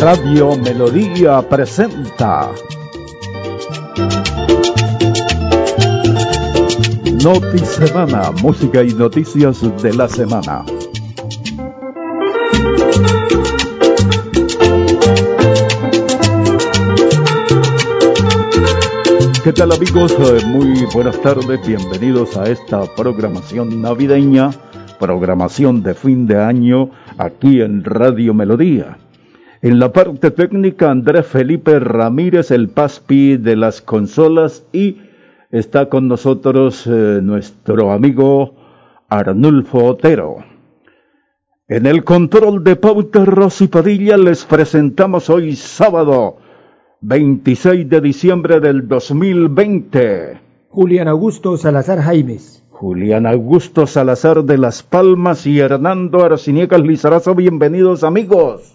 Radio Melodía presenta Noti Semana, música y noticias de la semana. ¿Qué tal amigos? Eh, muy buenas tardes, bienvenidos a esta programación navideña, programación de fin de año aquí en Radio Melodía. En la parte técnica, Andrés Felipe Ramírez, el PASPI de las consolas, y está con nosotros eh, nuestro amigo Arnulfo Otero. En el control de Pauta Rosy Padilla les presentamos hoy sábado 26 de diciembre del 2020. Julián Augusto Salazar Jaimes. Julián Augusto Salazar de Las Palmas y Hernando Arciniegas Lizarazo, bienvenidos amigos.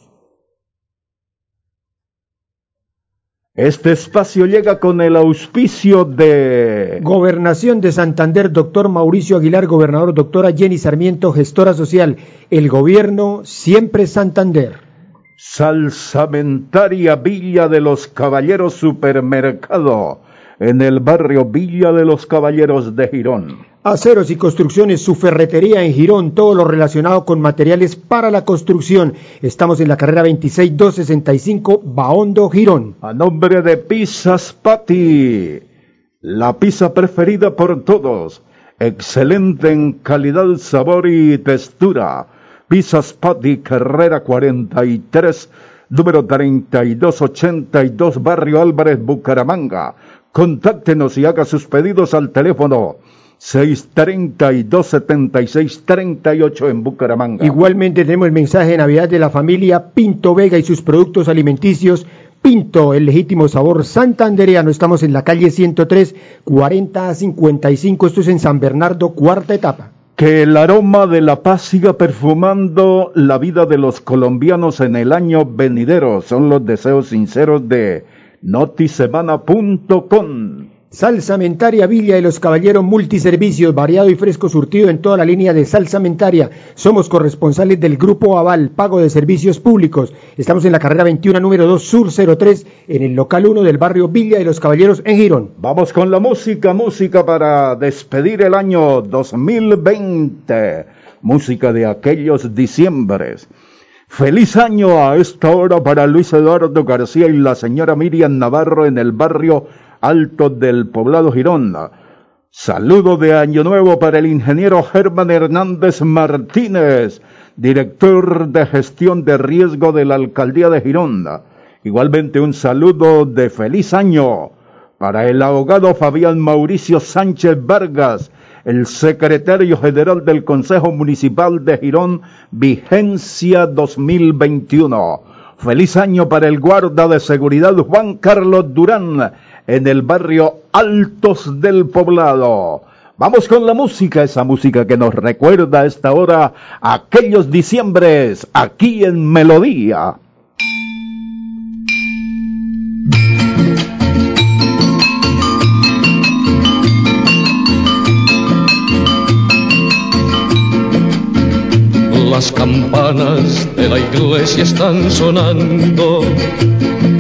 Este espacio llega con el auspicio de Gobernación de Santander, doctor Mauricio Aguilar, gobernador, doctora Jenny Sarmiento, gestora social. El gobierno siempre Santander. Salsamentaria Villa de los Caballeros Supermercado, en el barrio Villa de los Caballeros de Girón. Aceros y construcciones, su ferretería en Girón, todo lo relacionado con materiales para la construcción. Estamos en la carrera 26265, Baondo, Girón. A nombre de Pizzas Patti, la pizza preferida por todos. Excelente en calidad, sabor y textura. Pizzas Patti, carrera 43, número 3282, Barrio Álvarez, Bucaramanga. Contáctenos y haga sus pedidos al teléfono 632-7638 en Bucaramanga. Igualmente tenemos el mensaje de Navidad de la familia Pinto Vega y sus productos alimenticios. Pinto, el legítimo sabor santandereano. Estamos en la calle 103, 4055. Esto es en San Bernardo, cuarta etapa. Que el aroma de la paz siga perfumando la vida de los colombianos en el año venidero. Son los deseos sinceros de notisemana.com. Salsamentaria Villa de los Caballeros Multiservicios, variado y fresco surtido en toda la línea de Salsamentaria. Somos corresponsales del Grupo Aval, Pago de Servicios Públicos. Estamos en la carrera 21, número 2, Sur 03, en el local 1 del barrio Villa de los Caballeros en Girón. Vamos con la música, música para despedir el año 2020. Música de aquellos diciembres. Feliz año a esta hora para Luis Eduardo García y la señora Miriam Navarro en el barrio Alto del Poblado Girón. Saludo de Año Nuevo para el ingeniero Germán Hernández Martínez, director de gestión de riesgo de la alcaldía de Girón. Igualmente un saludo de feliz año para el abogado Fabián Mauricio Sánchez Vargas, el secretario general del Consejo Municipal de Girón, vigencia 2021. Feliz año para el guarda de seguridad Juan Carlos Durán, en el barrio Altos del Poblado. Vamos con la música, esa música que nos recuerda a esta hora aquellos diciembres aquí en Melodía. Las campanas de la iglesia están sonando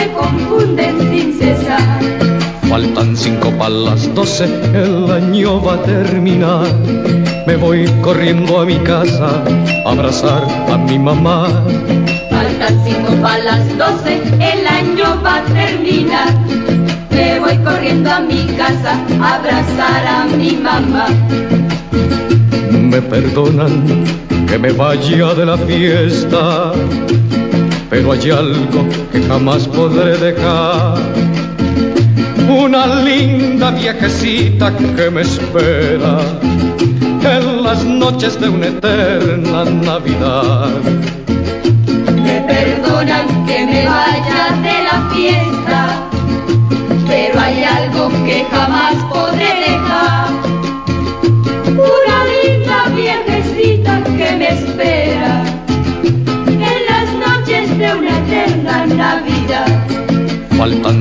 Se confunden sin cesar. Faltan cinco para las doce, el año va a terminar. Me voy corriendo a mi casa a abrazar a mi mamá. Faltan cinco para las doce, el año va a terminar. Me voy corriendo a mi casa a abrazar a mi mamá. Me perdonan que me vaya de la fiesta pero hay algo que jamás podré dejar. Una linda viejecita que me espera en las noches de una eterna Navidad. Me perdonan que me vaya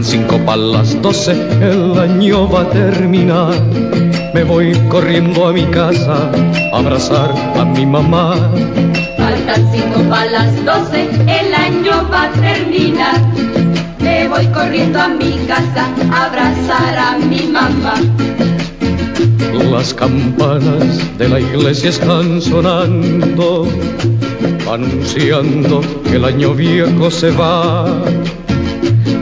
cinco para las doce, el año va a terminar. Me voy corriendo a mi casa a abrazar a mi mamá. Faltan cinco para las doce, el año va a terminar. Me voy corriendo a mi casa a abrazar a mi mamá. Las campanas de la iglesia están sonando, anunciando que el año viejo se va.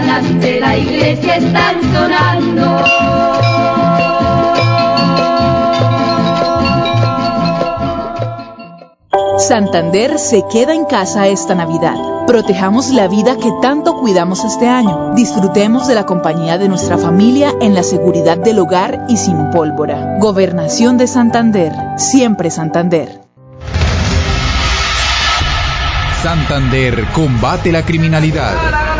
Las campanas de la iglesia están sonando. Santander se queda en casa esta Navidad. Protejamos la vida que tanto cuidamos este año. Disfrutemos de la compañía de nuestra familia en la seguridad del hogar y sin pólvora. Gobernación de Santander. Siempre Santander. Santander combate la criminalidad.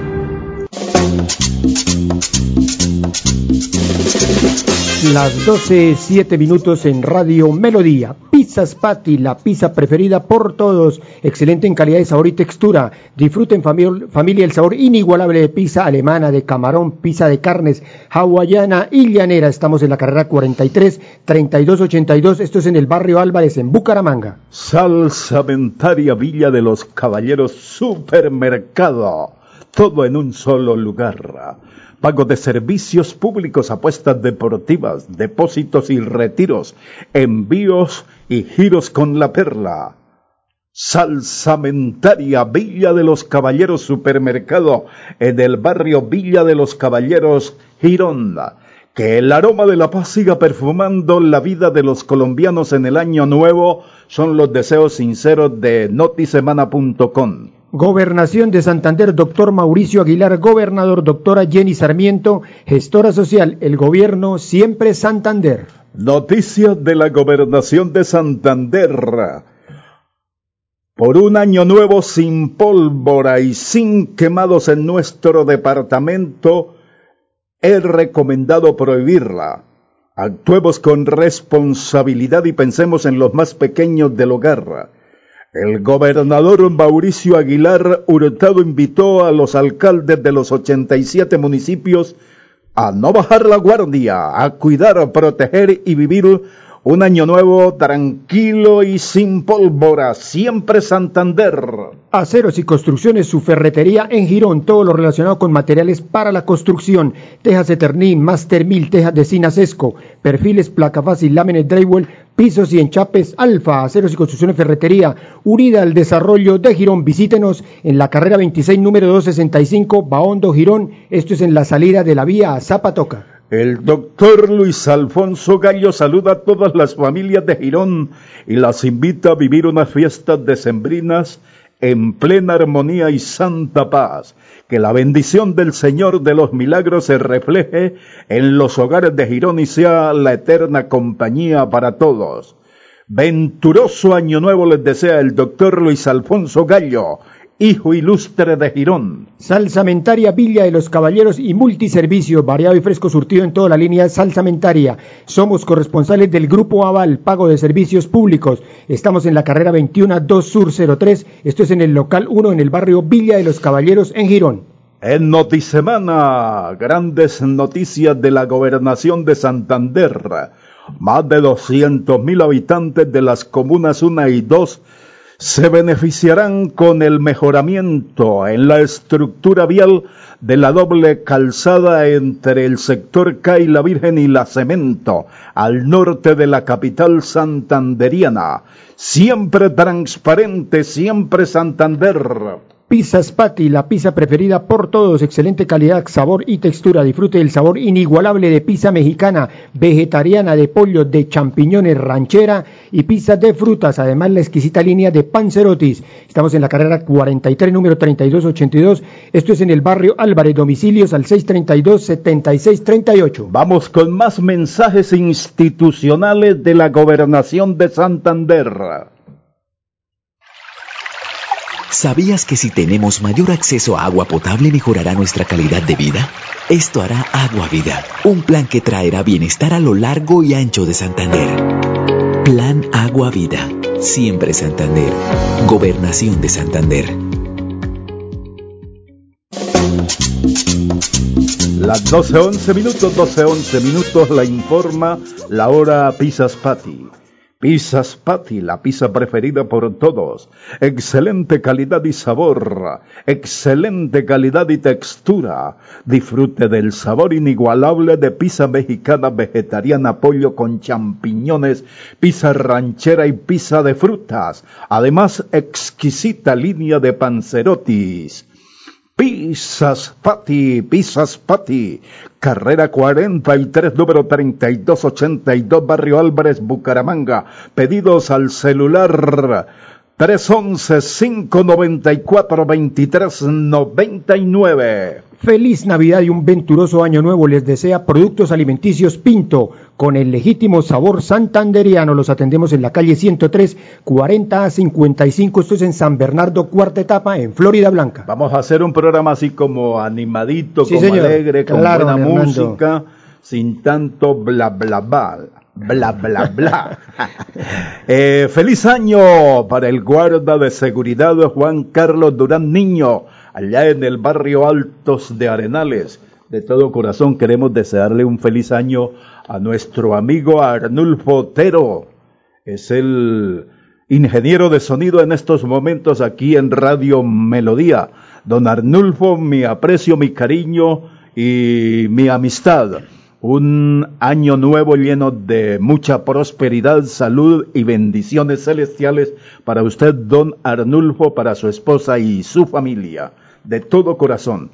Las 12, 7 minutos en Radio Melodía. Pizzas Patty, la pizza preferida por todos. Excelente en calidad de sabor y textura. Disfruten familia el sabor inigualable de pizza alemana, de camarón, pizza de carnes, hawaiana y llanera. Estamos en la carrera 43, 3282. Esto es en el barrio Álvarez, en Bucaramanga. Salsamentaria Villa de los Caballeros Supermercado. Todo en un solo lugar pago de servicios públicos, apuestas deportivas, depósitos y retiros, envíos y giros con la perla. Salsamentaria Villa de los Caballeros Supermercado en el barrio Villa de los Caballeros Gironda. Que el aroma de la paz siga perfumando la vida de los colombianos en el año nuevo son los deseos sinceros de notisemana.com. Gobernación de Santander, doctor Mauricio Aguilar, gobernador, doctora Jenny Sarmiento, gestora social, el gobierno siempre Santander. Noticias de la gobernación de Santander. Por un año nuevo sin pólvora y sin quemados en nuestro departamento, he recomendado prohibirla. Actuemos con responsabilidad y pensemos en los más pequeños del hogar. El gobernador Mauricio Aguilar Hurtado invitó a los alcaldes de los 87 municipios a no bajar la guardia, a cuidar, proteger y vivir un año nuevo tranquilo y sin pólvora, siempre Santander. Aceros y construcciones, su ferretería en Girón, todo lo relacionado con materiales para la construcción, tejas Eternín, Master Mil, tejas de Sinasesco, perfiles, placa fácil, láminas drywall, pisos y enchapes Alfa, aceros y construcciones ferretería, unida al desarrollo de Girón. Visítenos en la carrera 26, número 265, Baondo, Girón. Esto es en la salida de la vía Zapatoca. El doctor Luis Alfonso Gallo saluda a todas las familias de Girón y las invita a vivir unas fiestas decembrinas en plena armonía y santa paz. Que la bendición del Señor de los milagros se refleje en los hogares de Girón y sea la eterna compañía para todos. Venturoso año nuevo les desea el doctor Luis Alfonso Gallo hijo ilustre de Girón. Salsamentaria Villa de los Caballeros y multiservicio, variado y fresco surtido en toda la línea Salsamentaria. Somos corresponsales del Grupo Aval, pago de servicios públicos. Estamos en la carrera 21 2 Sur 03. Esto es en el local 1 en el barrio Villa de los Caballeros en Girón. En Notisemana, grandes noticias de la gobernación de Santander. Más de 200.000 habitantes de las comunas 1 y 2 se beneficiarán con el mejoramiento en la estructura vial de la doble calzada entre el sector CAI La Virgen y la Cemento, al norte de la capital santanderiana. Siempre transparente, siempre Santander. Pizzas Patty, la pizza preferida por todos, excelente calidad, sabor y textura. Disfrute del sabor inigualable de pizza mexicana, vegetariana, de pollo, de champiñones, ranchera y pizza de frutas. Además, la exquisita línea de panzerotis. Estamos en la carrera 43, número 3282. Esto es en el barrio Álvarez, domicilios al 632-7638. Vamos con más mensajes institucionales de la gobernación de Santander. ¿Sabías que si tenemos mayor acceso a agua potable mejorará nuestra calidad de vida? Esto hará Agua Vida, un plan que traerá bienestar a lo largo y ancho de Santander. Plan Agua Vida, siempre Santander. Gobernación de Santander. Las 12.11 minutos, 12.11 minutos, la informa la hora Pisas Pati. Pizzas Patty, la pizza preferida por todos. Excelente calidad y sabor. Excelente calidad y textura. Disfrute del sabor inigualable de pizza mexicana vegetariana, pollo con champiñones, pizza ranchera y pizza de frutas. Además, exquisita línea de pancerotis. Pizzas Pati, Pizzas Pati, carrera 43, número 3282, Barrio Álvarez, Bucaramanga. Pedidos al celular 311-594-2399. Feliz Navidad y un venturoso año nuevo les desea Productos Alimenticios Pinto, con el legítimo sabor santanderiano. Los atendemos en la calle 103, 40 a 55. Esto es en San Bernardo, cuarta etapa, en Florida Blanca. Vamos a hacer un programa así como animadito, como alegre, con buena música, sin tanto bla bla bla bla bla bla. eh, feliz año para el guarda de seguridad Juan Carlos Durán Niño, allá en el barrio Altos de Arenales. De todo corazón queremos desearle un feliz año a nuestro amigo Arnulfo Otero. Es el ingeniero de sonido en estos momentos aquí en Radio Melodía. Don Arnulfo, mi aprecio, mi cariño y mi amistad. Un año nuevo lleno de mucha prosperidad, salud y bendiciones celestiales para usted, don Arnulfo, para su esposa y su familia. De todo corazón.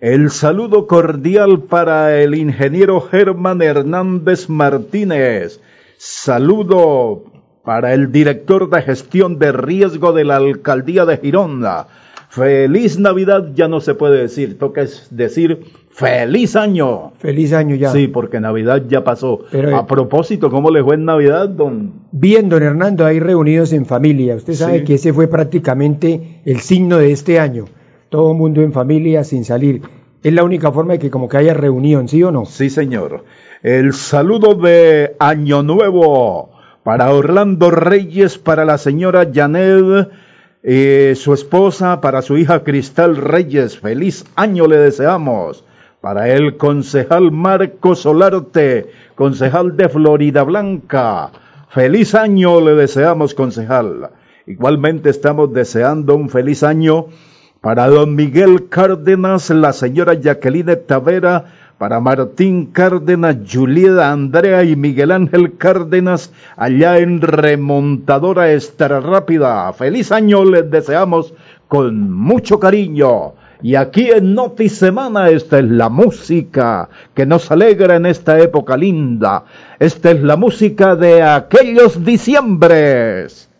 El saludo cordial para el ingeniero Germán Hernández Martínez. Saludo para el director de gestión de riesgo de la alcaldía de Gironda. Feliz Navidad ya no se puede decir, toca decir feliz año. Feliz año ya. Sí, porque Navidad ya pasó. Pero, a propósito, ¿cómo le fue en Navidad, don? Bien, don Hernando, ahí reunidos en familia. Usted sabe sí. que ese fue prácticamente el signo de este año. Todo mundo en familia sin salir. Es la única forma de que como que haya reunión, ¿sí o no? Sí, señor. El saludo de Año Nuevo para Orlando Reyes, para la señora Janet, eh, su esposa, para su hija Cristal Reyes. Feliz año le deseamos. Para el concejal Marco Solarte, concejal de Florida Blanca. Feliz año le deseamos, concejal. Igualmente estamos deseando un feliz año para don Miguel Cárdenas, la señora Jacqueline Tavera, para Martín Cárdenas, Julieta Andrea y Miguel Ángel Cárdenas, allá en Remontadora Extra Rápida. Feliz año les deseamos con mucho cariño. Y aquí en Noti Semana esta es la música que nos alegra en esta época linda. Esta es la música de aquellos diciembres.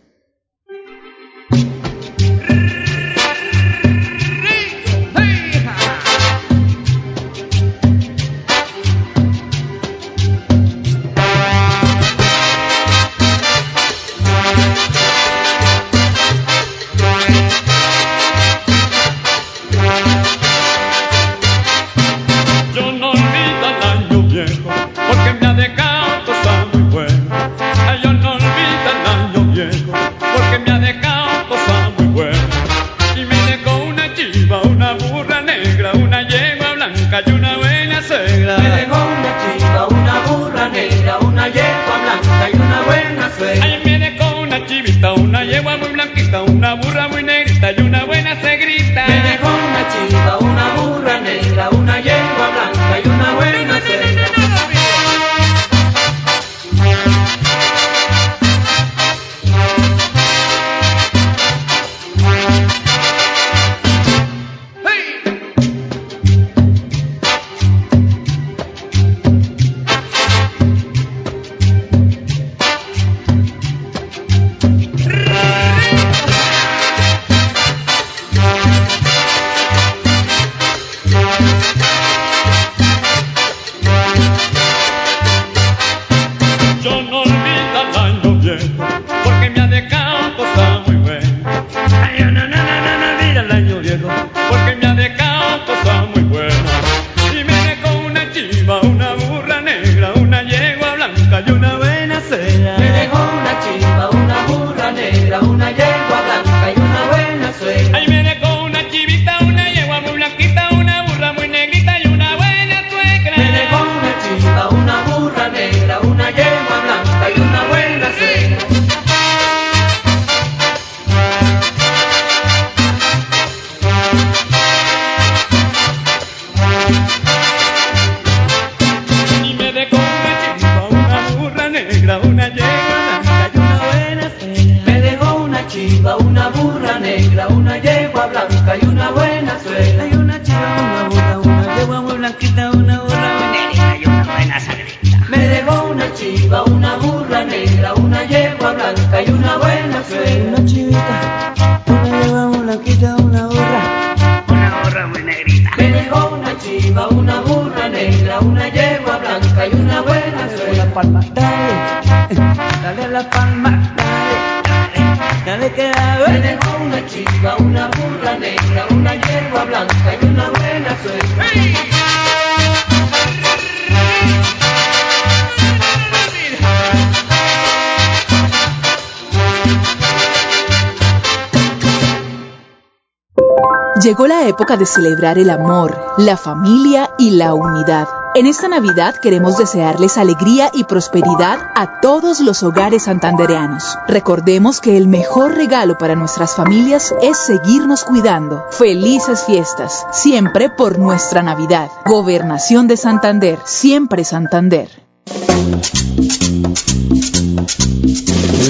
Llegó la época de celebrar el amor, la familia y la unidad. En esta Navidad queremos desearles alegría y prosperidad a todos los hogares santandereanos. Recordemos que el mejor regalo para nuestras familias es seguirnos cuidando. Felices fiestas, siempre por nuestra Navidad. Gobernación de Santander, siempre Santander.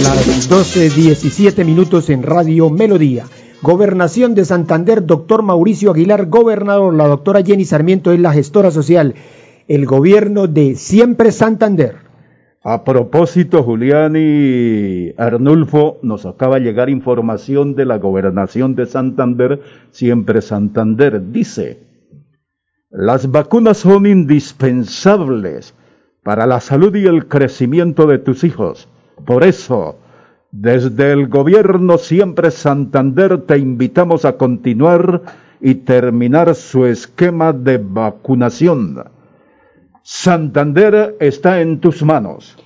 Las 12.17 minutos en Radio Melodía. Gobernación de Santander, doctor Mauricio Aguilar, gobernador, la doctora Jenny Sarmiento es la gestora social. El gobierno de Siempre Santander. A propósito, Julián y Arnulfo, nos acaba de llegar información de la gobernación de Santander, siempre Santander. Dice, las vacunas son indispensables para la salud y el crecimiento de tus hijos. Por eso, desde el gobierno siempre Santander te invitamos a continuar y terminar su esquema de vacunación. Santander está en tus manos.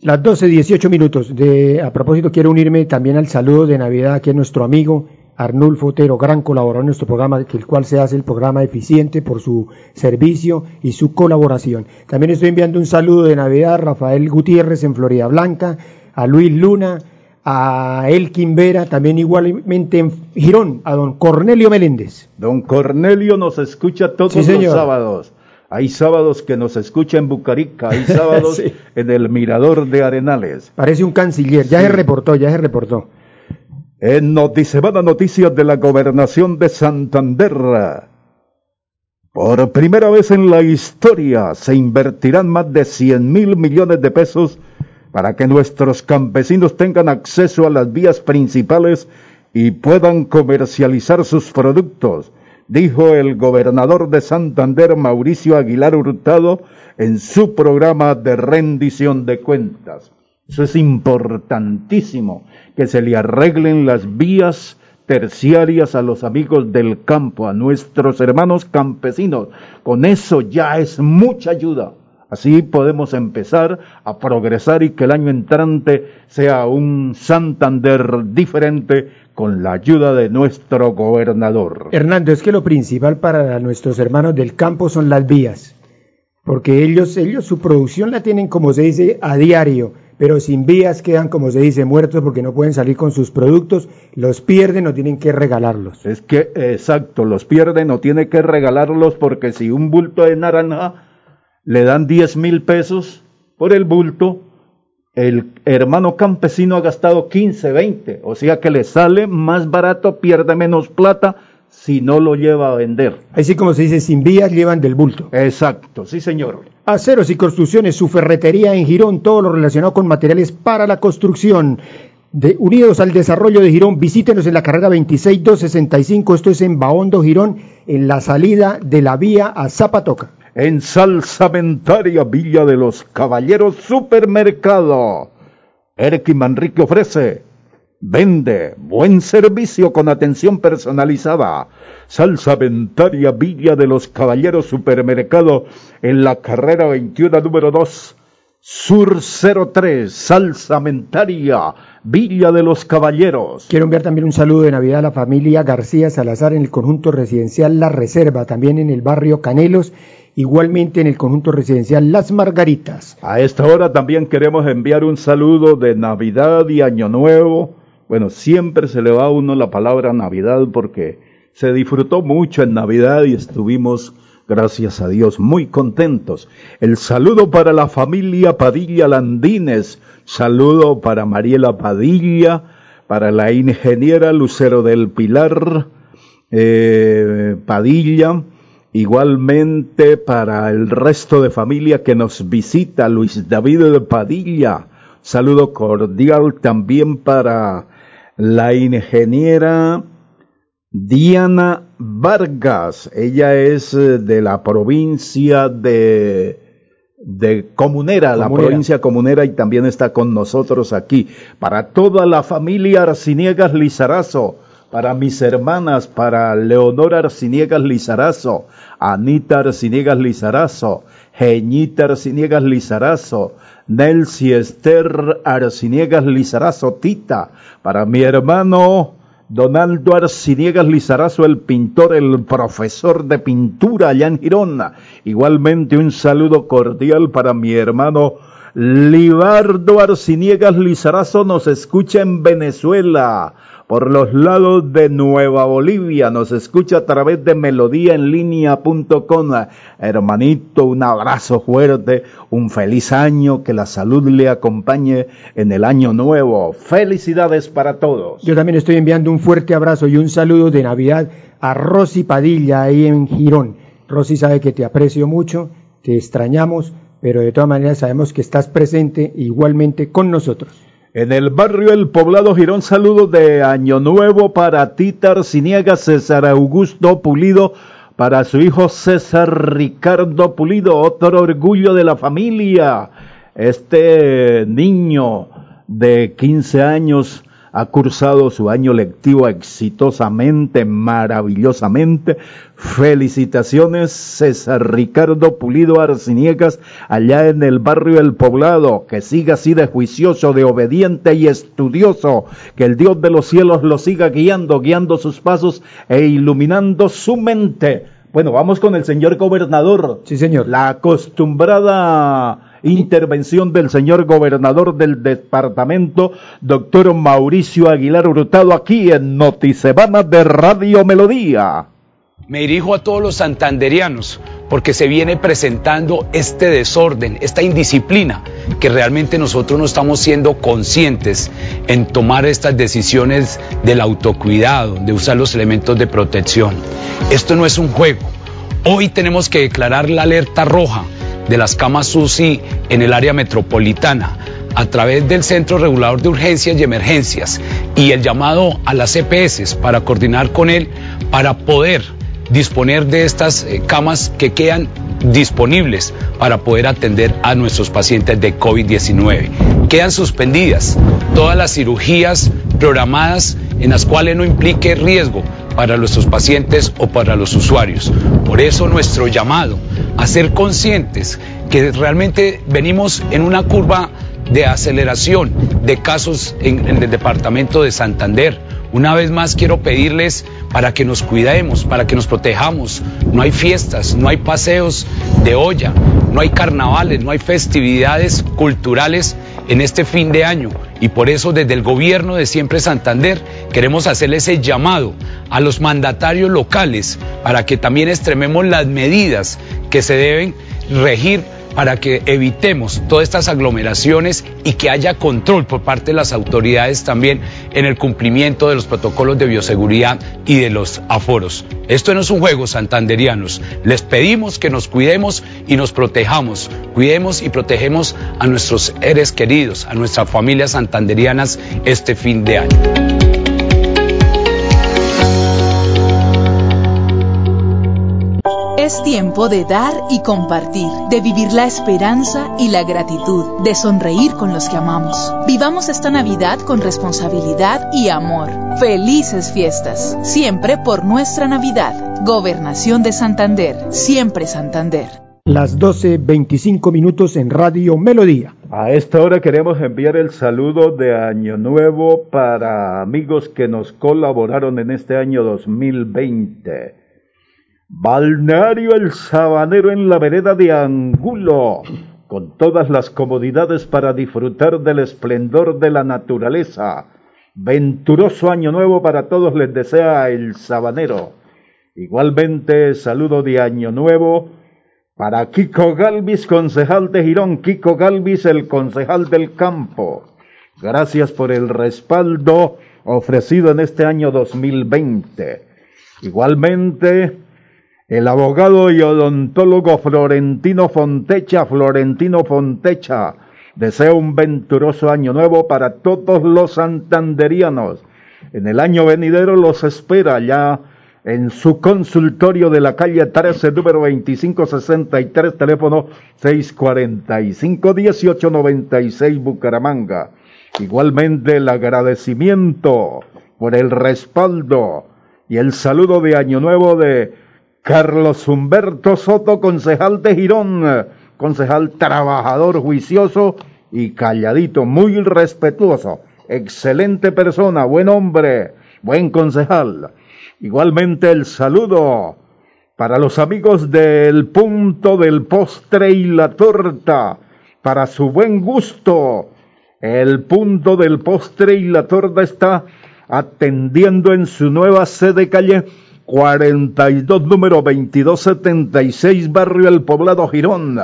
Las 12.18 minutos. De, a propósito, quiero unirme también al saludo de Navidad que es nuestro amigo Arnulfo Otero, gran colaborador en nuestro programa, el cual se hace el programa eficiente por su servicio y su colaboración. También estoy enviando un saludo de Navidad a Rafael Gutiérrez en Florida Blanca, a Luis Luna, a Elkin Vera, también igualmente en Girón, a don Cornelio Meléndez. Don Cornelio nos escucha todos Sí, los sábados. Hay sábados que nos escucha en Bucarica, hay sábados Sí. en el Mirador de Arenales. Parece un canciller, ya se reportó, ya se reportó. En Noticemana Noticias de la Gobernación de Santander. Por primera vez en la historia se invertirán más de 100 mil millones de pesos para que nuestros campesinos tengan acceso a las vías principales y puedan comercializar sus productos, dijo el gobernador de Santander, Mauricio Aguilar Hurtado, en su programa de rendición de cuentas. Eso es importantísimo, que se le arreglen las vías terciarias a los amigos del campo, a nuestros hermanos campesinos. Con eso ya es mucha ayuda Así podemos empezar a progresar y que el año entrante sea un Santander diferente con la ayuda de nuestro gobernador. Hernando, es que lo principal para nuestros hermanos del campo son las vías, porque ellos, ellos su producción la tienen, como se dice, a diario, pero sin vías quedan, como se dice, muertos porque no pueden salir con sus productos, los pierden o tienen que regalarlos. Es que, exacto, los pierden o tiene que regalarlos porque si un bulto de naranja le dan 10 mil pesos por el bulto, el hermano campesino ha gastado 15, 20, o sea que le sale más barato, pierde menos plata si no lo lleva a vender. Así como se dice, sin vías llevan del bulto. Exacto, sí señor. Aceros y construcciones, su ferretería en Girón, todo lo relacionado con materiales para la construcción. De, unidos al desarrollo de Girón, visítenos en la carrera 26265, esto es en Baondo, Girón, en la salida de la vía a Zapatoca. En Salsamentaria Villa de los Caballeros Supermercado. Eric Manrique ofrece Vende buen servicio con atención personalizada. Salsa Ventaria Villa de los Caballeros Supermercado en la carrera 21 número 2 Sur 03 Salsa Mentaria Villa de los Caballeros. Quiero enviar también un saludo de Navidad a la familia García Salazar en el conjunto residencial La Reserva, también en el barrio Canelos igualmente en el conjunto residencial Las Margaritas. A esta hora también queremos enviar un saludo de Navidad y Año Nuevo bueno, siempre se le va a uno la palabra Navidad porque se disfrutó mucho en Navidad y estuvimos, gracias a Dios, muy contentos. El saludo para la familia Padilla Landines, saludo para Mariela Padilla, para la ingeniera Lucero del Pilar eh, Padilla, igualmente para el resto de familia que nos visita, Luis David de Padilla, saludo cordial también para la ingeniera Diana Vargas. Ella es eh, de la provincia de, de Comunera, la provincia Comunera, y también está con nosotros aquí. Para toda la familia Arciniegas Lizarazo, para mis hermanas, para Leonor Arciniegas Lizarazo, Anita Arciniegas Lizarazo, Geñita Arciniegas Lizarazo, Nelsi Esther Arciniegas Lizarazo Tita, para mi hermano Donaldo Arciniegas Lizarazo, el pintor, el profesor de pintura allá en Girona. Igualmente un saludo cordial para mi hermano Libardo Arciniegas Lizarazo, nos escucha en Venezuela por los lados de Nueva Bolivia. Nos escucha a través de melodíaenlínea.com. Hermanito, un abrazo fuerte, un feliz año, que la salud le acompañe en el año nuevo. Felicidades para todos. Yo también estoy enviando un fuerte abrazo y un saludo de Navidad a Rosy Padilla ahí en Girón. Rosy sabe que te aprecio mucho, te extrañamos, pero de todas maneras sabemos que estás presente igualmente con nosotros. En el barrio El Poblado Girón, saludos de Año Nuevo para Tita Arciniega, César Augusto Pulido, para su hijo César Ricardo Pulido, otro orgullo de la familia. Este niño de 15 años ha cursado su año lectivo exitosamente, maravillosamente. Felicitaciones, César Ricardo Pulido Arciniegas, allá en el barrio El Poblado. Que siga así de juicioso, de obediente y estudioso. Que el Dios de los cielos lo siga guiando, guiando sus pasos e iluminando su mente. Bueno, vamos con el señor gobernador. Sí, señor. La acostumbrada intervención del señor gobernador del departamento, doctor Mauricio Aguilar Hurtado, aquí en Noticebana de Radio Melodía. Me dirijo a todos los santanderianos porque se viene presentando este desorden, esta indisciplina, que realmente nosotros no estamos siendo conscientes en tomar estas decisiones del autocuidado, de usar los elementos de protección. Esto no es un juego. Hoy tenemos que declarar la alerta roja de las camas UCI en el área metropolitana a través del Centro Regulador de Urgencias y Emergencias y el llamado a las EPS para coordinar con él para poder disponer de estas eh, camas que quedan disponibles para poder atender a nuestros pacientes de COVID-19. Quedan suspendidas todas las cirugías programadas en las cuales no implique riesgo para nuestros pacientes o para los usuarios. Por eso nuestro llamado a ser conscientes que realmente venimos en una curva de aceleración de casos en, en el departamento de Santander. Una vez más quiero pedirles para que nos cuidemos, para que nos protejamos. No hay fiestas, no hay paseos de olla, no hay carnavales, no hay festividades culturales en este fin de año. Y por eso desde el gobierno de Siempre Santander queremos hacerle ese llamado a los mandatarios locales para que también extrememos las medidas que se deben regir para que evitemos todas estas aglomeraciones y que haya control por parte de las autoridades también en el cumplimiento de los protocolos de bioseguridad y de los aforos. Esto no es un juego, santanderianos. Les pedimos que nos cuidemos y nos protejamos. Cuidemos y protegemos a nuestros seres queridos, a nuestras familias santanderianas este fin de año. Es tiempo de dar y compartir, de vivir la esperanza y la gratitud, de sonreír con los que amamos. Vivamos esta Navidad con responsabilidad y amor. Felices fiestas, siempre por nuestra Navidad. Gobernación de Santander, siempre Santander. Las 12.25 minutos en Radio Melodía. A esta hora queremos enviar el saludo de Año Nuevo para amigos que nos colaboraron en este año 2020. Balneario El Sabanero en la vereda de Angulo, con todas las comodidades para disfrutar del esplendor de la naturaleza. Venturoso año nuevo para todos les desea El Sabanero. Igualmente, saludo de año nuevo para Kiko Galvis, concejal de Girón. Kiko Galvis, el concejal del campo. Gracias por el respaldo ofrecido en este año 2020. Igualmente, el abogado y odontólogo Florentino Fontecha, Florentino Fontecha, desea un venturoso año nuevo para todos los santanderianos. En el año venidero los espera ya en su consultorio de la calle 13, número 2563, teléfono 645-1896, Bucaramanga. Igualmente el agradecimiento por el respaldo y el saludo de Año Nuevo de Carlos Humberto Soto, concejal de Girón, concejal trabajador, juicioso y calladito, muy respetuoso, excelente persona, buen hombre, buen concejal. Igualmente el saludo para los amigos del punto del postre y la torta, para su buen gusto. El punto del postre y la torta está atendiendo en su nueva sede calle 42, número 2276, barrio El Poblado Girón.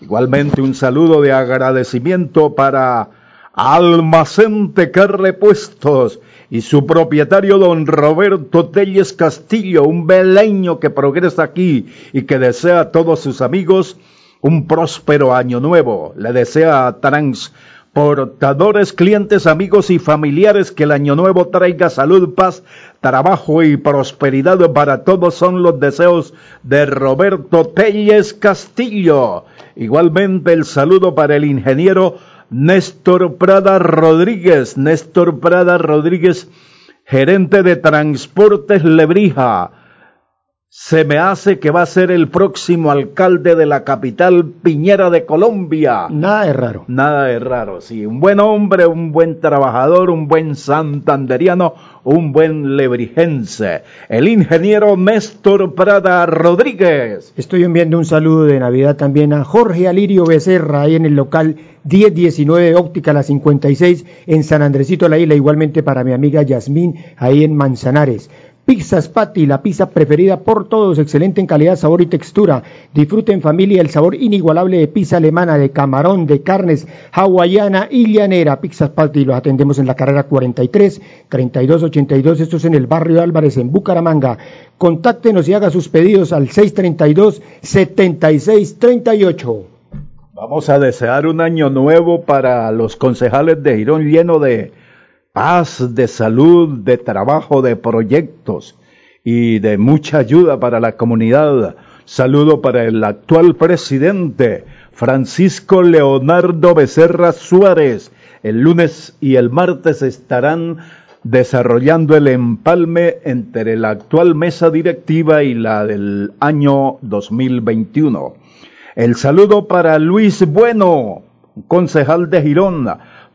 Igualmente un saludo de agradecimiento para Almacén Tecar Repuestos y su propietario don Roberto Telles Castillo, un beleño que progresa aquí y que desea a todos sus amigos un próspero año nuevo. Le desea a transportadores, clientes, amigos y familiares que el año nuevo traiga salud, paz, trabajo y prosperidad para todos son los deseos de Roberto Telles Castillo. Igualmente el saludo para el ingeniero Néstor Prada Rodríguez, Néstor Prada Rodríguez, gerente de Transportes Lebrija. Se me hace que va a ser el próximo alcalde de la capital Piñera de Colombia. Nada de raro. Nada de raro, sí. Un buen hombre, un buen trabajador, un buen santanderiano, un buen lebrijense. El ingeniero Néstor Prada Rodríguez. Estoy enviando un saludo de Navidad también a Jorge Alirio Becerra, ahí en el local 1019 Óptica La 56 en San Andresito La Isla, igualmente para mi amiga Yasmín, ahí en Manzanares. Pizzas Patty, la pizza preferida por todos, excelente en calidad, sabor y textura. Disfruten en familia el sabor inigualable de pizza alemana, de camarón, de carnes, hawaiana y llanera. Pizzas Patty los atendemos en la carrera 43, 3282, esto es en el barrio Álvarez, en Bucaramanga. Contáctenos y haga sus pedidos al 632 7638. Vamos a desear un año nuevo para los concejales de Girón lleno de paz, de salud, de trabajo, de proyectos y de mucha ayuda para la comunidad. Saludo para el actual presidente, Francisco Leonardo Becerra Suárez. El lunes y el martes estarán desarrollando el empalme entre la actual mesa directiva y la del año 2021. El saludo para Luis Bueno, concejal de Girón,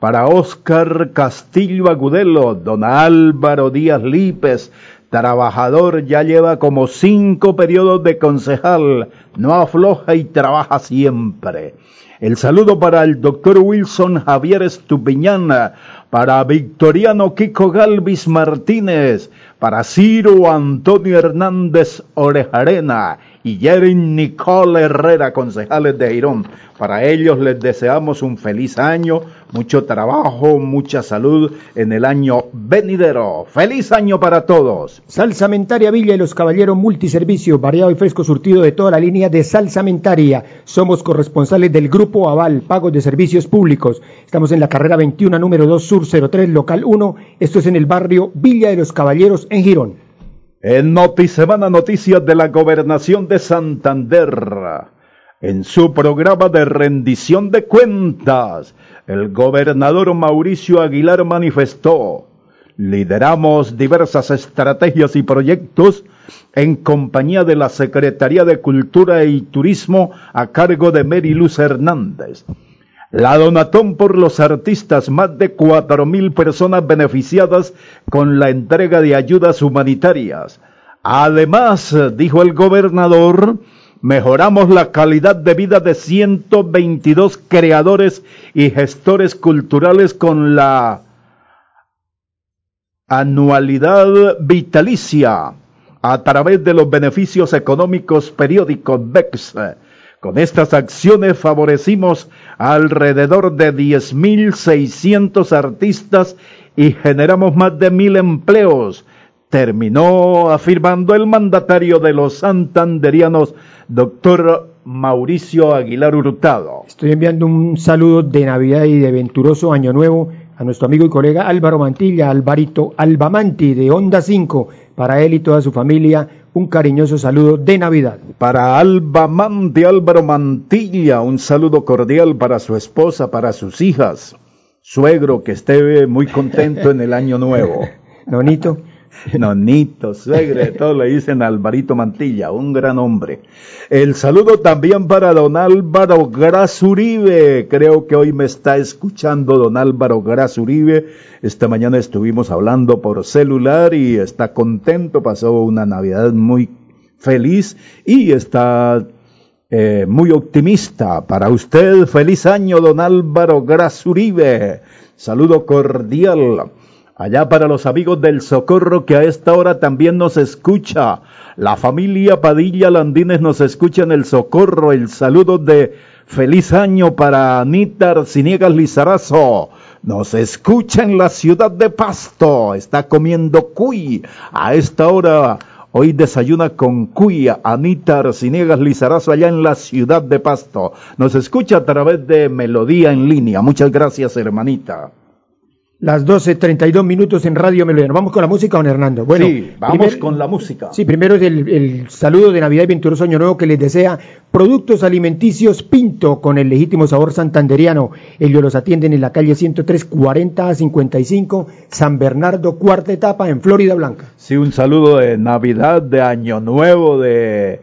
para Óscar Castillo Agudelo, don Álvaro Díaz Lípez, trabajador, ya lleva como cinco periodos de concejal, no afloja y trabaja siempre. El saludo para el doctor Wilson Javier Estupiñana, para Victoriano Kiko Galvis Martínez, para Ciro Antonio Hernández Orejarena y Yerin Nicole Herrera, concejales de Girón. Para ellos les deseamos un feliz año, mucho trabajo, mucha salud en el año venidero. ¡Feliz año para todos! Salsamentaria Villa y los Caballeros Multiservicio, variado y fresco surtido de toda la línea de Salsamentaria. Somos corresponsales del Grupo Aval, pagos de servicios públicos. Estamos en la carrera 21, número 2, Sur 03, local 1. Esto es en el barrio Villa de los Caballeros, en Girón. En Notisemana Noticias de la Gobernación de Santander, en su programa de rendición de cuentas, el gobernador Mauricio Aguilar manifestó, lideramos diversas estrategias y proyectos en compañía de la Secretaría de Cultura y Turismo a cargo de Mary Luz Hernández. La donatón por los artistas, más de cuatro mil personas beneficiadas con la entrega de ayudas humanitarias. Además, dijo el gobernador, mejoramos la calidad de vida de 122 creadores y gestores culturales con la anualidad vitalicia a través de los beneficios económicos periódicos BEX. Con estas acciones favorecimos alrededor de 10.600 artistas y generamos más de mil empleos, terminó afirmando el mandatario de los santanderianos, doctor Mauricio Aguilar Hurtado. Estoy enviando un saludo de Navidad y de venturoso Año Nuevo a nuestro amigo y colega Álvaro Mantilla, Alvarito Albamanti de Onda 5, para él y toda su familia un cariñoso saludo de Navidad. Para Alba Manti, Álvaro Mantilla, un saludo cordial para su esposa, para sus hijas. Suegro, que esté muy contento en el año nuevo. Nonito. Nonito, suegre, todos le dicen Alvarito Mantilla, un gran hombre. El saludo también para don Álvaro Grazuribe, creo que hoy me está escuchando don Álvaro Grazuribe. Esta mañana estuvimos hablando por celular y está contento, pasó una Navidad muy feliz y está eh, muy optimista. Para usted, feliz año, don Álvaro Grazuribe. Saludo cordial. Allá para los amigos del Socorro que a esta hora también nos escucha. La familia Padilla Landines nos escucha en el Socorro. El saludo de feliz año para Anita Arciniegas Lizarazo. Nos escucha en la ciudad de Pasto. Está comiendo cuy. A esta hora hoy desayuna con cuy. Anita Arciniegas Lizarazo allá en la ciudad de Pasto. Nos escucha a través de Melodía en línea. Muchas gracias, hermanita. Las 12.32 minutos en Radio Melodía. Vamos con la música, don Hernando. Bueno, sí, vamos primer, con la música. Sí, primero es el, el, saludo de Navidad y venturoso Año Nuevo que les desea Productos Alimenticios Pinto con el legítimo sabor santanderiano. Ellos los atienden en la calle 103 40 a 55, San Bernardo, cuarta etapa en Florida Blanca. Sí, un saludo de Navidad, de Año Nuevo, de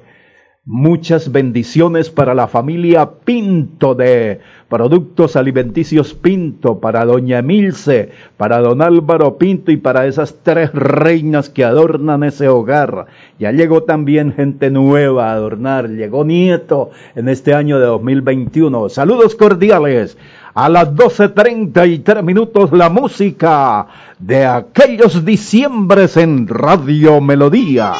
muchas bendiciones para la familia Pinto de Productos Alimenticios Pinto, para doña Emilce, para don Álvaro Pinto y para esas tres reinas que adornan ese hogar. Ya llegó también gente nueva a adornar, llegó nieto en este año de 2021. Saludos cordiales. A las 12.33 minutos la música de aquellos diciembres en Radio Melodía.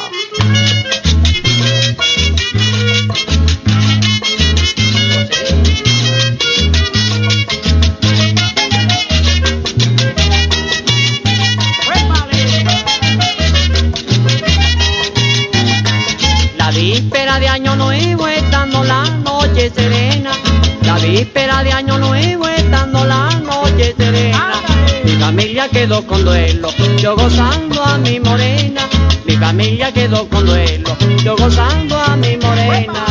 Serena, la víspera de año nuevo estando la noche serena. Mi familia quedó con duelo, yo gozando a mi morena. Mi familia quedó con duelo, yo gozando a mi morena.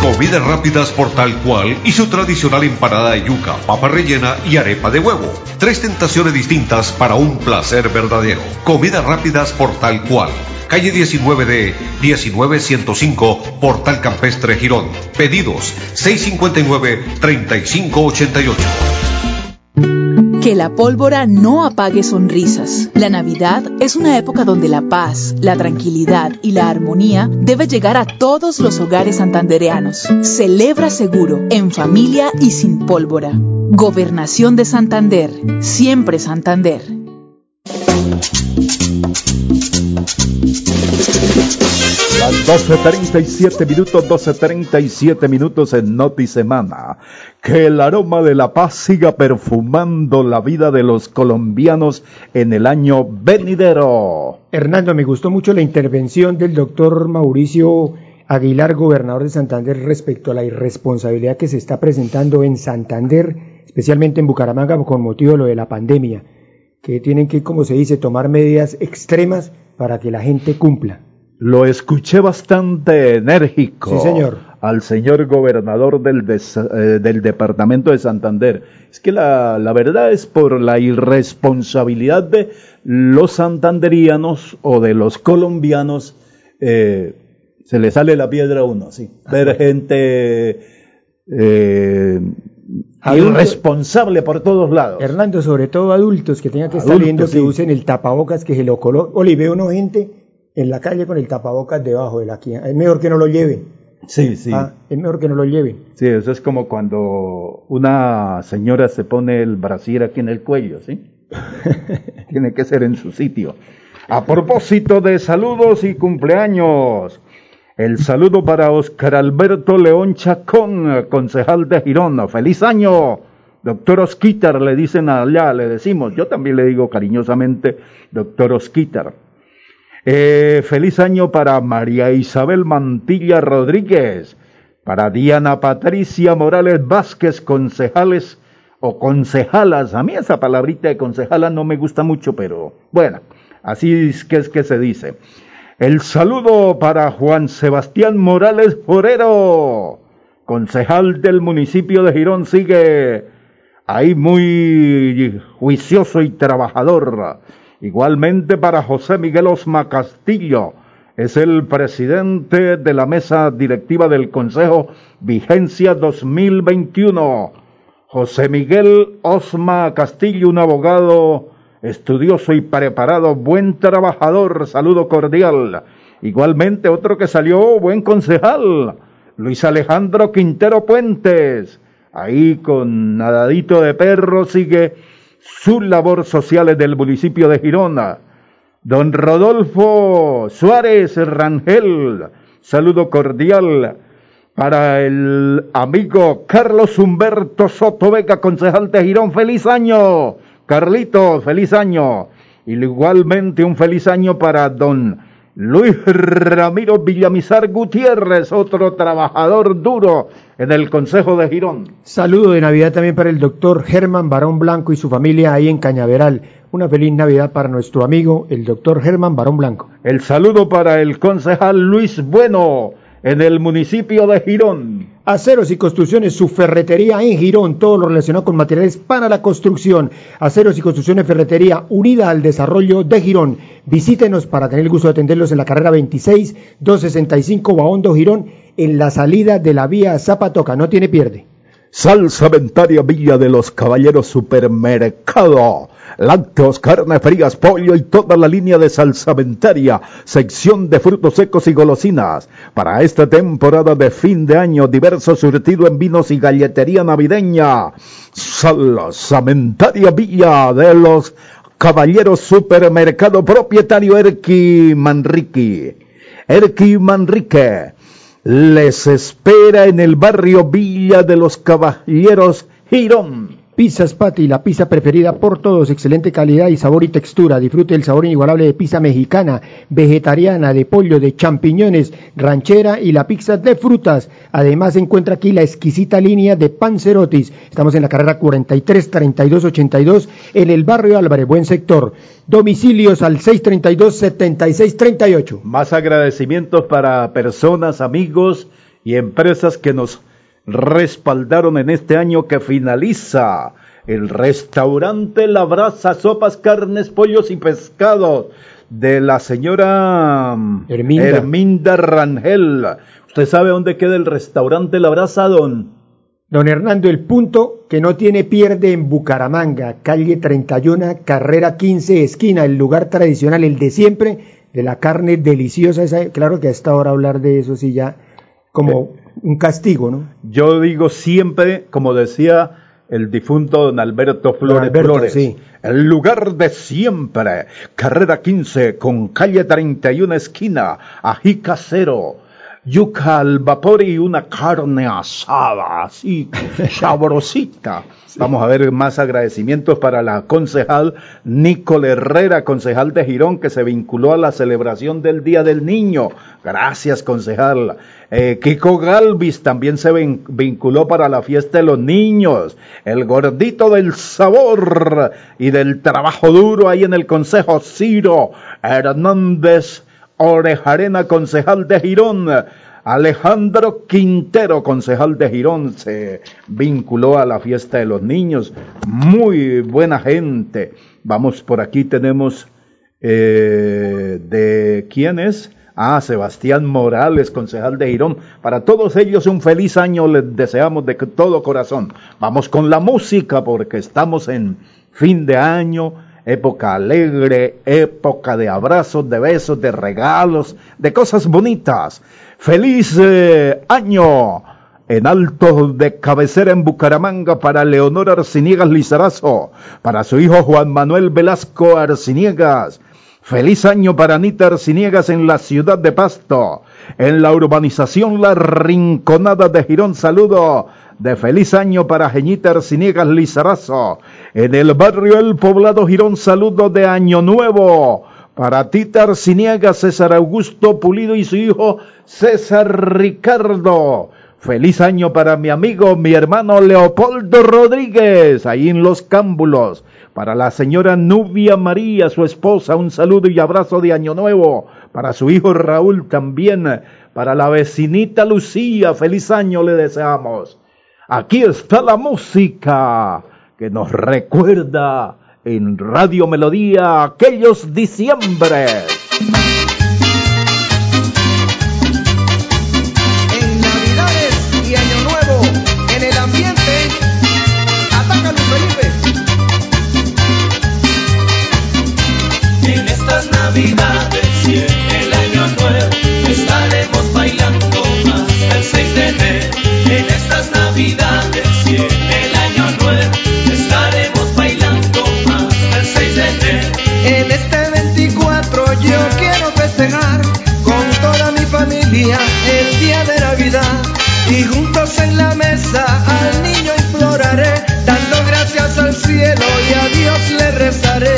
Comidas rápidas por tal cual y su tradicional empanada de yuca, papa rellena y arepa de huevo. Tres tentaciones distintas para un placer verdadero. Comidas rápidas por tal cual. Calle 19 de 19105, Portal Campestre Girón. Pedidos 659-3588. Que la pólvora no apague sonrisas. La Navidad es una época donde la paz, la tranquilidad y la armonía debe llegar a todos los hogares santandereanos. Celebra seguro, en familia y sin pólvora. Gobernación de Santander, siempre Santander. Las 12.37 minutos, 12.37 minutos en Noti Semana. Que el aroma de la paz siga perfumando la vida de los colombianos en el año venidero. Hernando, me gustó mucho la intervención del doctor Mauricio Aguilar, gobernador de Santander, respecto a la irresponsabilidad que se está presentando en Santander, especialmente en Bucaramanga, con motivo de lo de la pandemia, que tienen que, como se dice, tomar medidas extremas para que la gente cumpla. Lo escuché bastante enérgico. Sí, señor. Al señor gobernador del, des- eh, del departamento de Santander. Es que la, la verdad es por la irresponsabilidad de los santanderianos o de los colombianos. eh, se le sale la piedra a uno, sí. Ver gente eh, Adulto. irresponsable por todos lados. Hernando, sobre todo adultos que tengan que estar Adultos, viendo sí. que usen el tapabocas que se lo coló. Oli, veo uno gente en la calle con el tapabocas debajo de la quina. Es mejor que no lo lleven. Sí, sí. Ah, es mejor que no lo lleven. Sí, eso es como cuando una señora se pone el brasier aquí en el cuello, ¿sí? Tiene que ser en su sitio. A propósito de saludos y cumpleaños, el saludo para Oscar Alberto León Chacón, concejal de Girona. ¡Feliz año! Doctor Osquitar, le dicen allá, le decimos. Yo también le digo cariñosamente, doctor Osquitar. Eh, feliz año para María Isabel Mantilla Rodríguez, para Diana Patricia Morales Vázquez, concejales o concejalas. A mí esa palabrita de concejala no me gusta mucho, pero bueno, así es que es que se dice. El saludo para Juan Sebastián Morales Forero, concejal del municipio de Girón, sigue ahí muy juicioso y trabajador. Igualmente para José Miguel Osma Castillo, es el presidente de la mesa directiva del Consejo Vigencia 2021. José Miguel Osma Castillo, un abogado estudioso y preparado, buen trabajador, saludo cordial. Igualmente otro que salió, buen concejal, Luis Alejandro Quintero Puentes. Ahí con nadadito de perro sigue su labor social del municipio de Girona. Don Rodolfo Suárez Rangel, saludo cordial para el amigo Carlos Humberto Soto Vega, concejal de Girón. Feliz año, Carlitos, feliz año. Y igualmente un feliz año para don Luis Ramiro Villamizar Gutiérrez, otro trabajador duro en el Consejo de Girón. Saludo de Navidad también para el doctor Germán Barón Blanco y su familia ahí en Cañaveral. Una feliz Navidad para nuestro amigo, el doctor Germán Barón Blanco. El saludo para el concejal Luis Bueno en el municipio de Girón. Aceros y Construcciones, su ferretería en Girón, todo lo relacionado con materiales para la construcción. Aceros y Construcciones Ferretería, unida al desarrollo de Girón. Visítenos para tener el gusto de atenderlos en la carrera 26, 265 Baondo Girón, en la salida de la vía Zapatoca. No tiene pierde. Salsa Ventaria Villa de los Caballeros Supermercado. Lácteos, carne frías, pollo y toda la línea de salsamentaria, sección de frutos secos y golosinas. Para esta temporada de fin de año, diverso surtido en vinos y galletería navideña. Salsamentaria Villa de los Caballeros Supermercado, propietario Erki Manrique. Erki Manrique les espera en el barrio Villa de los Caballeros Girón. Pizzas Patty, la pizza preferida por todos, excelente calidad y sabor y textura. Disfrute el sabor inigualable de pizza mexicana, vegetariana, de pollo, de champiñones, ranchera y la pizza de frutas. Además se encuentra aquí la exquisita línea de pancerotis. Estamos en la carrera 43 32 82 en el barrio Álvarez, buen sector. Domicilios al 632 76 38. Más agradecimientos para personas, amigos y empresas que nos respaldaron en este año que finaliza el restaurante La Brasa, sopas, carnes, pollos y pescados de la señora Herminda. Herminda Rangel. ¿Usted sabe dónde queda el restaurante La Brasa, don? Don Hernando, el punto que no tiene pierde en Bucaramanga, calle 31, carrera 15, esquina, el lugar tradicional, el de siempre, de la carne deliciosa. Esa, claro que a esta hora hablar de eso sí ya como un castigo, ¿no? Yo digo siempre, como decía el difunto don Alberto Flores Alberto, Flores, sí. el lugar de siempre, carrera 15 con calle 31 esquina, ají casero, yuca al vapor y una carne asada, así sabrosita. Vamos a ver más agradecimientos para la concejal Nicole Herrera, concejal de Girón, que se vinculó a la celebración del Día del Niño. Gracias, concejal. Eh, Kiko Galvis también se vin- vinculó para la fiesta de los niños. El gordito del sabor y del trabajo duro ahí en el Consejo Ciro Hernández Orejarena, concejal de Girón. Alejandro Quintero, concejal de Girón, se vinculó a la fiesta de los niños. Muy buena gente. Vamos por aquí, tenemos eh, de quién es. Ah, Sebastián Morales, concejal de Girón. Para todos ellos un feliz año les deseamos de todo corazón. Vamos con la música porque estamos en fin de año, época alegre, época de abrazos, de besos, de regalos, de cosas bonitas. Feliz eh, año en alto de cabecera en Bucaramanga para Leonor Arciniegas Lizarazo, para su hijo Juan Manuel Velasco Arciniegas. Feliz año para Anita Arciniegas en la ciudad de Pasto, en la urbanización La Rinconada de Girón. Saludo de feliz año para Geñita Arciniegas Lizarazo, en el barrio El Poblado Girón. Saludo de Año Nuevo para Tita Arciniegas, César Augusto Pulido y su hijo César Ricardo. Feliz año para mi amigo, mi hermano Leopoldo Rodríguez, ahí en Los Cámbulos. Para la señora Nubia María, su esposa, un saludo y abrazo de Año Nuevo. Para su hijo Raúl también. Para la vecinita Lucía, feliz año le deseamos. Aquí está la música que nos recuerda en Radio Melodía aquellos diciembres. Navidades el año nuevo estaremos bailando hasta el 6 de enero. En estas Navidades y el año nuevo estaremos bailando hasta el 6 de enero. En este 24 yo quiero festejar con toda mi familia el día de Navidad y juntos en la mesa al niño imploraré dando gracias al cielo y a Dios le rezaré.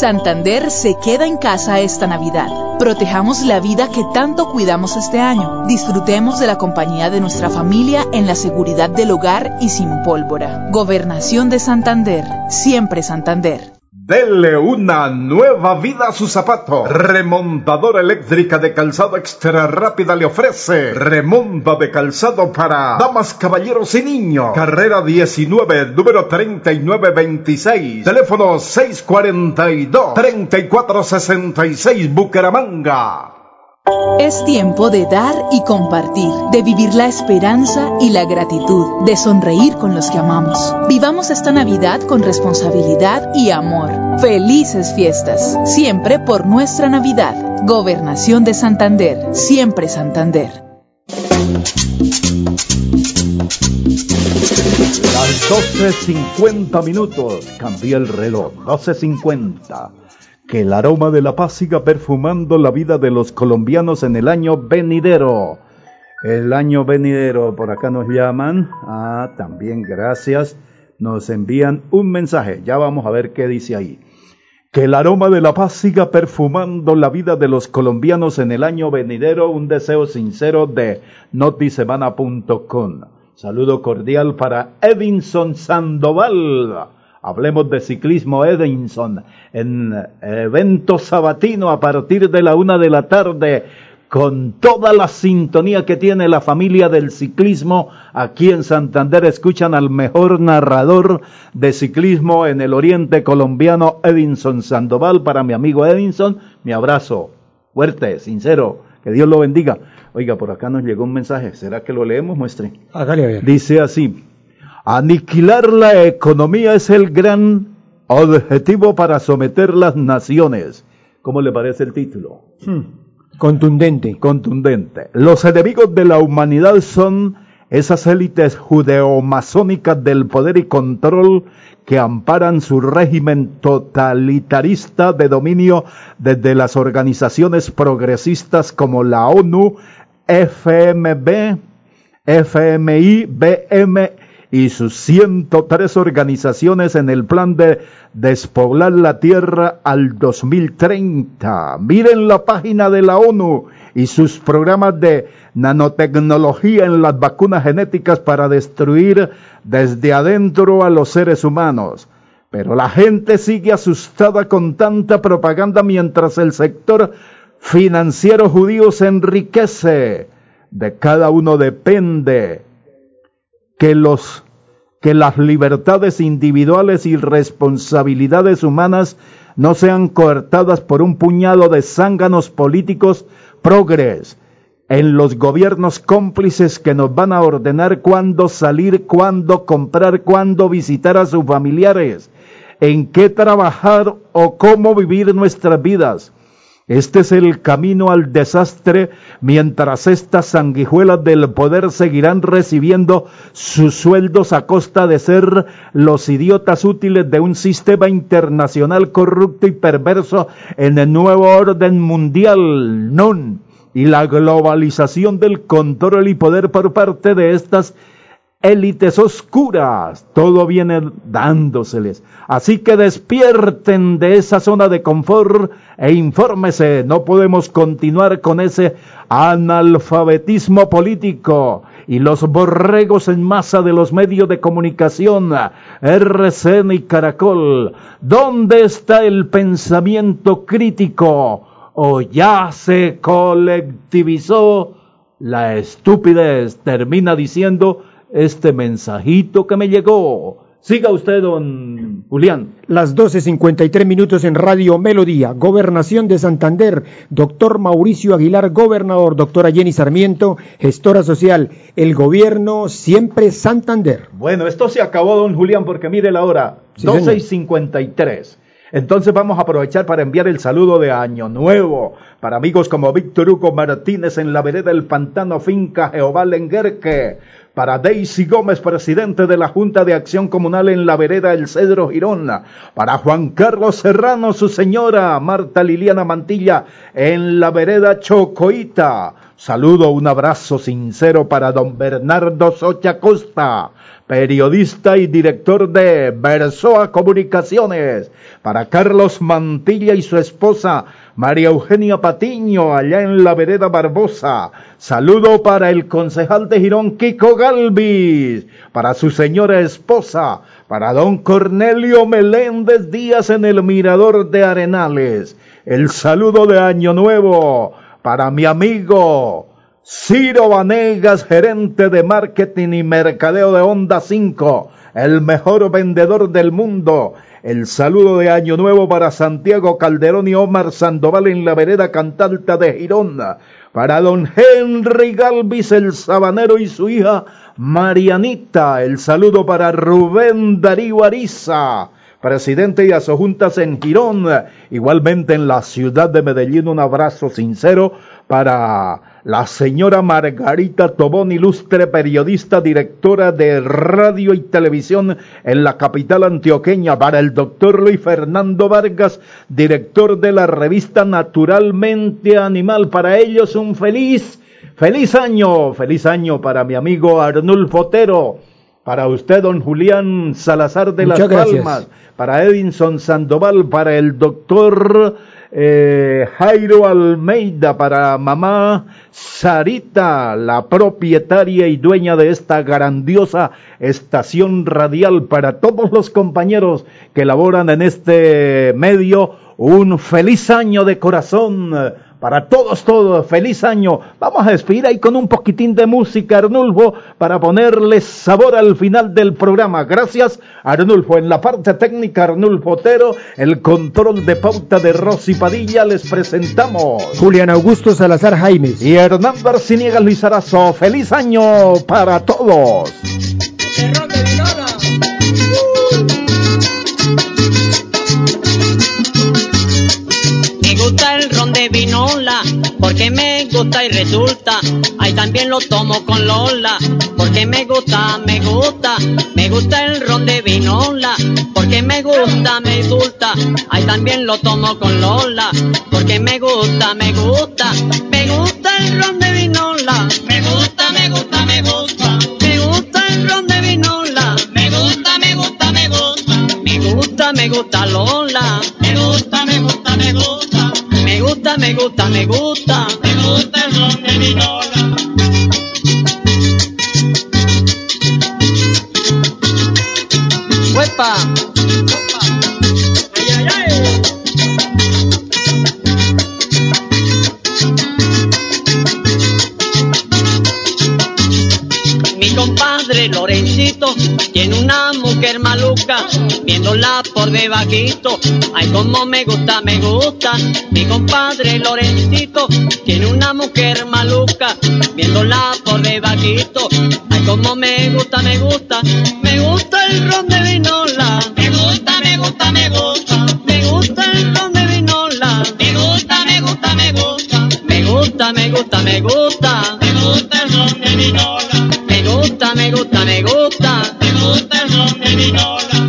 Santander se queda en casa esta Navidad. Protejamos la vida que tanto cuidamos este año. Disfrutemos de la compañía de nuestra familia en la seguridad del hogar y sin pólvora. Gobernación de Santander. Siempre Santander. Dele una nueva vida a su zapato. Remontadora eléctrica de calzado extra rápida le ofrece. Remonta de calzado para damas, caballeros y niños. Carrera 19, número 3926. Teléfono 642-3466 Bucaramanga. Es tiempo de dar y compartir, de vivir la esperanza y la gratitud, de sonreír con los que amamos. Vivamos esta Navidad con responsabilidad y amor. Felices fiestas, siempre por nuestra Navidad. Gobernación de Santander, siempre Santander. Las 12.50 minutos. Cambia el reloj. 12.50. Que el aroma de la paz siga perfumando la vida de los colombianos en el año venidero. El año venidero, por acá nos llaman. Ah, también gracias. Nos envían un mensaje. Ya vamos a ver qué dice ahí. Que el aroma de la paz siga perfumando la vida de los colombianos en el año venidero. Un deseo sincero de notisemana.com. Saludo cordial para Edinson Sandoval. Hablemos de ciclismo Edinson en evento sabatino a partir de la una de la tarde con toda la sintonía que tiene la familia del ciclismo aquí en Santander. Escuchan al mejor narrador de ciclismo en el oriente colombiano, Edinson Sandoval. Para mi amigo Edinson, mi abrazo fuerte, sincero. Que Dios lo bendiga. Oiga, por acá nos llegó un mensaje. ¿Será que lo leemos? Muestre. Hágale a ver. Dice así. Aniquilar la economía es el gran objetivo para someter las naciones. ¿Cómo le parece el título? Contundente. Contundente. Los enemigos de la humanidad son esas élites judeomasónicas del poder y control que amparan su régimen totalitarista de dominio desde las organizaciones progresistas como la ONU, FMB, FMI, BM y sus 103 organizaciones en el plan de despoblar la Tierra al 2030. Miren la página de la ONU y sus programas de nanotecnología en las vacunas genéticas para destruir desde adentro a los seres humanos. Pero la gente sigue asustada con tanta propaganda mientras el sector financiero judío se enriquece. De cada uno depende que los que las libertades individuales y responsabilidades humanas no sean coartadas por un puñado de zánganos políticos progres en los gobiernos cómplices que nos van a ordenar cuándo salir, cuándo comprar, cuándo visitar a sus familiares, en qué trabajar o cómo vivir nuestras vidas. Este es el camino al desastre mientras estas sanguijuelas del poder seguirán recibiendo sus sueldos a costa de ser los idiotas útiles de un sistema internacional corrupto y perverso en el nuevo orden mundial, non, y la globalización del control y poder por parte de estas élites oscuras. Todo viene dándoseles. Así que despierten de esa zona de confort e infórmese. No podemos continuar con ese analfabetismo político y los borregos en masa de los medios de comunicación, RCN y Caracol. ¿Dónde está el pensamiento crítico? ¿O ya se colectivizó? La estupidez termina diciendo este mensajito que me llegó. Siga usted, don Julián. Las 12.53 minutos en Radio Melodía, Gobernación de Santander, doctor Mauricio Aguilar, gobernador, doctora Jenny Sarmiento, gestora social, el gobierno siempre Santander. Bueno, esto se acabó, don Julián, porque mire la hora, Sí, 12 y 53. Entonces vamos a aprovechar para enviar el saludo de Año Nuevo para amigos como Víctor Hugo Martínez en la vereda del Pantano Finca Jehová Lenguerque, para Daisy Gómez, presidente de la Junta de Acción Comunal en la vereda El Cedro Girón, para Juan Carlos Serrano, su señora Marta Liliana Mantilla en la vereda Chocoita. Saludo, un abrazo sincero para don Bernardo Socha Costa, periodista y director de Versoa Comunicaciones, para Carlos Mantilla y su esposa María Eugenia Patiño, allá en la vereda Barbosa. Saludo para el concejal de Girón, Kiko Galvis, para su señora esposa, para don Cornelio Meléndez Díaz en el Mirador de Arenales. El saludo de Año Nuevo para mi amigo Ciro Vanegas, gerente de marketing y mercadeo de Honda 5, el mejor vendedor del mundo. El saludo de Año Nuevo para Santiago Calderón y Omar Sandoval en la vereda Cantalta de Girón. Para don Henry Galvis, el sabanero y su hija Marianita. El saludo para Rubén Darío Ariza presidente y asojuntas en Girón, igualmente en la ciudad de Medellín, un abrazo sincero para la señora Margarita Tobón, ilustre periodista, directora de radio y televisión en la capital antioqueña, para el doctor Luis Fernando Vargas, director de la revista Naturalmente Animal, para ellos un feliz, feliz año, feliz año para mi amigo Arnulfo Otero, para usted, don Julián Salazar de Muchas las gracias. Palmas, para Edinson Sandoval, para el doctor eh, Jairo Almeida, para mamá Sarita, la propietaria y dueña de esta grandiosa estación radial, para todos los compañeros que laboran en este medio, un feliz año de corazón. Para todos, todos, feliz año. Vamos a despedir ahí con un poquitín de música, Arnulfo, para ponerle sabor al final del programa. Gracias, Arnulfo. En la parte técnica, Arnulfo Otero, el control de pauta de Rosy Padilla, les presentamos. Julián Augusto Salazar Jaimes. Y Hernán Barciniegas Luis Arazo. Feliz año para todos. Gusta el ron de vinola, porque me gusta y resulta. Ahí también lo tomo con Lola, porque me gusta, me gusta. Me gusta el ron de vinola, porque me gusta, me gusta. Ahí también lo tomo con Lola, porque me gusta, me gusta. Me gusta el ron de vinola. Me gusta, me gusta, me gusta. Me gusta el ron de vinola. Me gusta, me gusta, me gusta. Me gusta, me gusta Lola. Me gusta, me gusta, me gusta. Me gusta, me gusta, me gusta. Me gusta el ron de vinola. ¡Huepa! ¡Ay, ay, ay! Mi compadre Lorencito tiene una mujer maluca, viéndola por debajito. Ay, como me gusta, me gusta. Mi compadre Lorencito tiene una mujer maluca, viéndola por debajito. Ay, como me gusta, me gusta. Me gusta el ron de vinola. Me gusta, me gusta, me gusta. Me gusta el ron de vinola. Me gusta, me gusta, me gusta. Me gusta, me gusta, me gusta. Me gusta el ron de vinola. Gusta, me gusta, me gusta. Me gusta el ron de vinola.